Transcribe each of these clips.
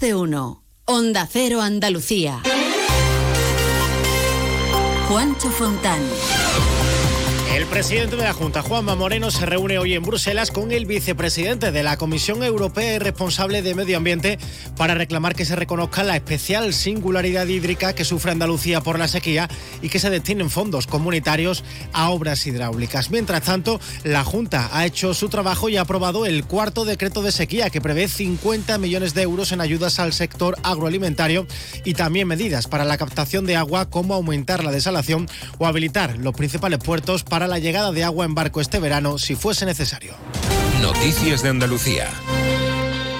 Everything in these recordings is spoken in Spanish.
De uno. Onda Cero Andalucía. Juancho Fontán. Presidente de la Junta, Juanma Moreno, se reúne hoy en Bruselas con el vicepresidente de la Comisión Europea y responsable de Medio Ambiente para reclamar que se reconozca la especial singularidad hídrica que sufre Andalucía por la sequía y que se destinen fondos comunitarios a obras hidráulicas. Mientras tanto, la Junta ha hecho su trabajo y ha aprobado el cuarto decreto de sequía que prevé 50 millones de euros en ayudas al sector agroalimentario y también medidas para la captación de agua como aumentar la desalación o habilitar los principales puertos para la llegada de agua en barco este verano si fuese necesario. Noticias de Andalucía.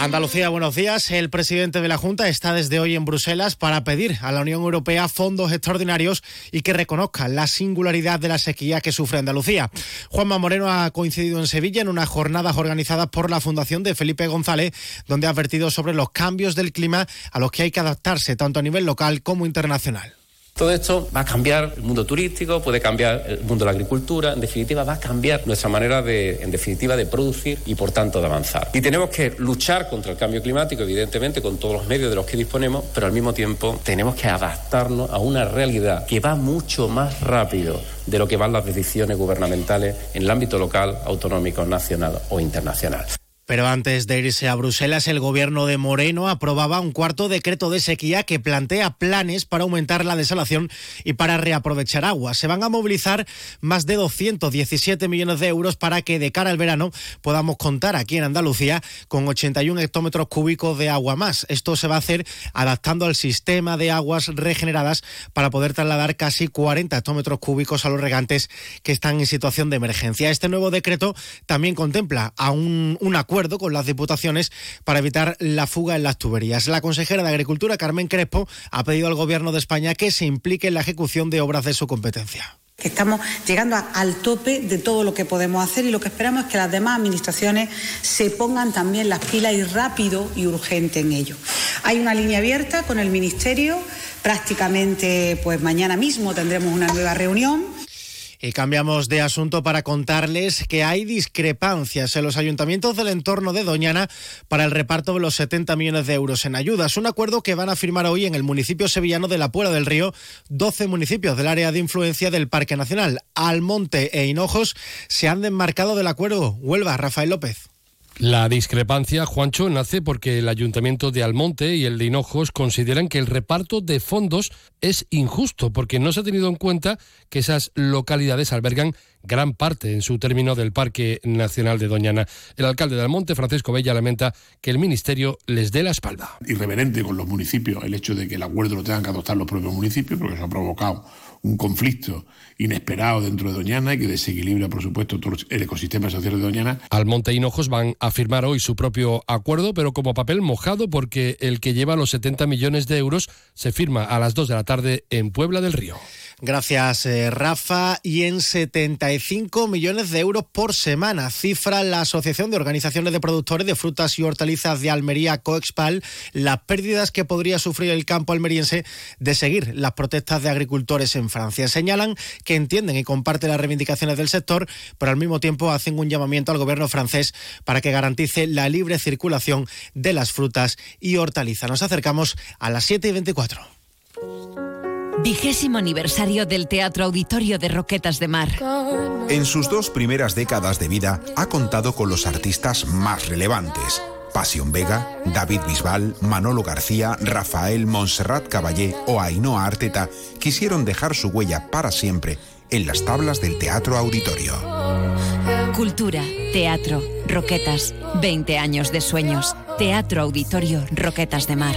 Andalucía, buenos días. El presidente de la Junta está desde hoy en Bruselas para pedir a la Unión Europea fondos extraordinarios y que reconozca la singularidad de la sequía que sufre Andalucía. Juanma Moreno ha coincidido en Sevilla en unas jornadas organizadas por la Fundación de Felipe González, donde ha advertido sobre los cambios del clima a los que hay que adaptarse tanto a nivel local como internacional. Todo esto va a cambiar el mundo turístico, puede cambiar el mundo de la agricultura, en definitiva va a cambiar nuestra manera de, en definitiva, de producir y por tanto de avanzar. Y tenemos que luchar contra el cambio climático, evidentemente, con todos los medios de los que disponemos, pero al mismo tiempo tenemos que adaptarnos a una realidad que va mucho más rápido de lo que van las decisiones gubernamentales en el ámbito local, autonómico, nacional o internacional. Pero antes de irse a Bruselas, el gobierno de Moreno aprobaba un cuarto decreto de sequía que plantea planes para aumentar la desalación y para reaprovechar agua. Se van a movilizar más de 217 millones de euros para que de cara al verano podamos contar aquí en Andalucía con 81 hectómetros cúbicos de agua más. Esto se va a hacer adaptando al sistema de aguas regeneradas para poder trasladar casi 40 hectómetros cúbicos a los regantes que están en situación de emergencia. Este nuevo decreto también contempla a un, un acuerdo con las diputaciones para evitar la fuga en las tuberías. La consejera de Agricultura, Carmen Crespo, ha pedido al Gobierno de España que se implique en la ejecución de obras de su competencia estamos llegando al tope de todo lo que podemos hacer y lo que esperamos es que las demás administraciones se pongan también las pilas y rápido y urgente en ello. Hay una línea abierta con el Ministerio, prácticamente pues mañana mismo tendremos una nueva reunión. Y cambiamos de asunto para contarles que hay discrepancias en los ayuntamientos del entorno de Doñana para el reparto de los 70 millones de euros en ayudas. Un acuerdo que van a firmar hoy en el municipio sevillano de la Puebla del Río 12 municipios del área de influencia del Parque Nacional. Almonte e Hinojos se han desmarcado del acuerdo. Huelva, Rafael López. La discrepancia, Juancho, nace porque el Ayuntamiento de Almonte y el de Hinojos consideran que el reparto de fondos es injusto porque no se ha tenido en cuenta que esas localidades albergan gran parte en su término del Parque Nacional de Doñana. El alcalde de Almonte, Francisco Bella, lamenta que el Ministerio les dé la espalda. Irreverente con los municipios el hecho de que el acuerdo lo tengan que adoptar los propios municipios porque eso ha provocado un conflicto inesperado dentro de Doñana y que desequilibra, por supuesto, todo el ecosistema social de Doñana. Almonte y Hinojos van a firmar hoy su propio acuerdo, pero como papel mojado porque el que lleva los 70 millones de euros se firma a las 2 de la tarde en Puebla del Río. Gracias, eh, Rafa. Y en 75 millones de euros por semana, cifra la Asociación de Organizaciones de Productores de Frutas y Hortalizas de Almería, Coexpal, las pérdidas que podría sufrir el campo almeriense de seguir las protestas de agricultores en Francia. Señalan que entienden y comparten las reivindicaciones del sector, pero al mismo tiempo hacen un llamamiento al gobierno francés para que garantice la libre circulación de las frutas y hortalizas. Nos acercamos a las 7 y 24. Vigésimo aniversario del Teatro Auditorio de Roquetas de Mar. En sus dos primeras décadas de vida ha contado con los artistas más relevantes. Pasión Vega, David Bisbal, Manolo García, Rafael Montserrat Caballé o Ainhoa Arteta quisieron dejar su huella para siempre en las tablas del Teatro Auditorio. Cultura, teatro, Roquetas, 20 años de sueños. Teatro Auditorio Roquetas de Mar.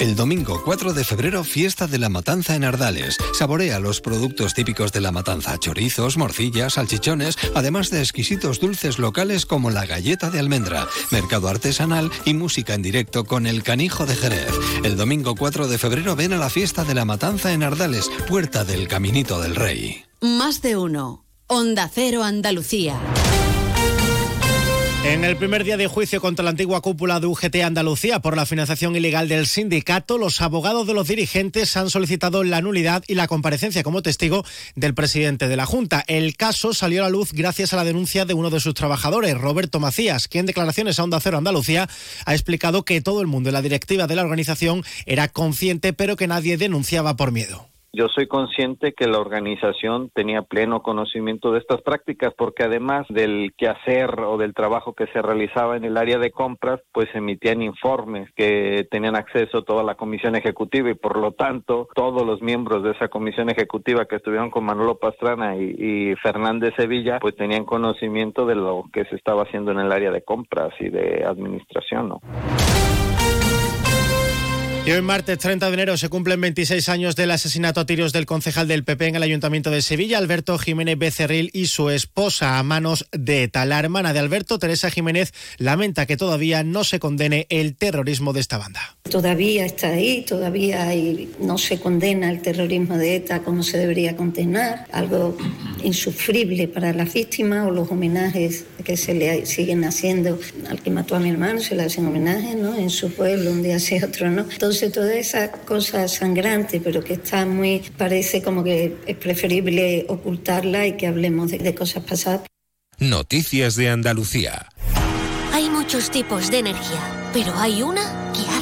El domingo 4 de febrero, fiesta de la matanza en Ardales. Saborea los productos típicos de la matanza, chorizos, morcillas, salchichones, además de exquisitos dulces locales como la galleta de almendra, mercado artesanal y música en directo con el canijo de Jerez. El domingo 4 de febrero ven a la fiesta de la matanza en Ardales, puerta del Caminito del Rey. Más de uno. Onda Cero Andalucía. En el primer día de juicio contra la antigua cúpula de UGT Andalucía por la financiación ilegal del sindicato, los abogados de los dirigentes han solicitado la nulidad y la comparecencia como testigo del presidente de la Junta. El caso salió a la luz gracias a la denuncia de uno de sus trabajadores, Roberto Macías, que en declaraciones a Onda Cero Andalucía ha explicado que todo el mundo en la directiva de la organización era consciente, pero que nadie denunciaba por miedo. Yo soy consciente que la organización tenía pleno conocimiento de estas prácticas porque además del quehacer o del trabajo que se realizaba en el área de compras, pues emitían informes que tenían acceso toda la comisión ejecutiva y por lo tanto todos los miembros de esa comisión ejecutiva que estuvieron con Manolo Pastrana y, Fernández Sevilla, pues tenían conocimiento de lo que se estaba haciendo en el área de compras y de administración. ¿no? Y hoy martes 30 de enero se cumplen 26 años del asesinato a tiros del concejal del PP en el Ayuntamiento de Sevilla, Alberto Jiménez Becerril y su esposa a manos de ETA. La hermana de Alberto, Teresa Jiménez, lamenta que todavía no se condene el terrorismo de esta banda. Todavía está ahí, todavía no se condena el terrorismo de ETA como se debería condenar, algo insufrible para las víctimas o los homenajes que se le siguen haciendo al que mató a mi hermano, se le hacen homenajes ¿no? en su pueblo, un día sí, otro no. Entonces, toda esa cosa sangrante, pero que está muy, parece como que es preferible ocultarla y que hablemos de, de cosas pasadas. Noticias de Andalucía. Hay muchos tipos de energía, pero hay una que hace que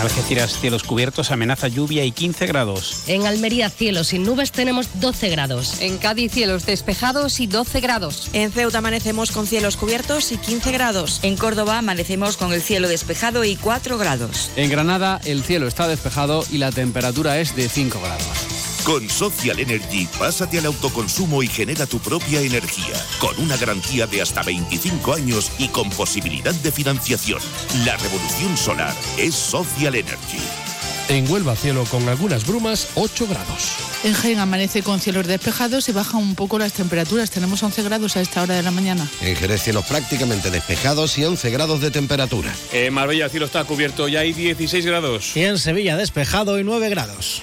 En Algeciras, cielos cubiertos, amenaza lluvia y 15 grados. En Almería, cielos sin nubes, tenemos 12 grados. En Cádiz, cielos despejados y 12 grados. En Ceuta, amanecemos con cielos cubiertos y 15 grados. En Córdoba, amanecemos con el cielo despejado y 4 grados. En Granada, el cielo está despejado y la temperatura es de 5 grados. Con Social Energy, pásate al autoconsumo y genera tu propia energía, con una garantía de hasta 25 años y con posibilidad de financiación. La revolución solar es Social Energy. En Huelva, cielo con algunas brumas, 8 grados. En Jaén amanece con cielos despejados y bajan un poco las temperaturas. Tenemos 11 grados a esta hora de la mañana. En Jerez, cielos prácticamente despejados y 11 grados de temperatura. En Marbella, cielo está cubierto y hay 16 grados. Y en Sevilla, despejado y 9 grados.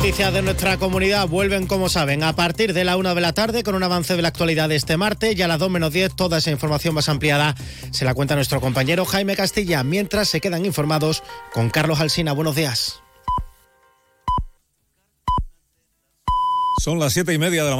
Noticias de nuestra comunidad vuelven, como saben, a partir de la una de la tarde con un avance de la actualidad de este martes y a las 2 menos 10 toda esa información más ampliada se la cuenta nuestro compañero Jaime Castilla, mientras se quedan informados con Carlos Alsina. Buenos días. Son las siete y media de la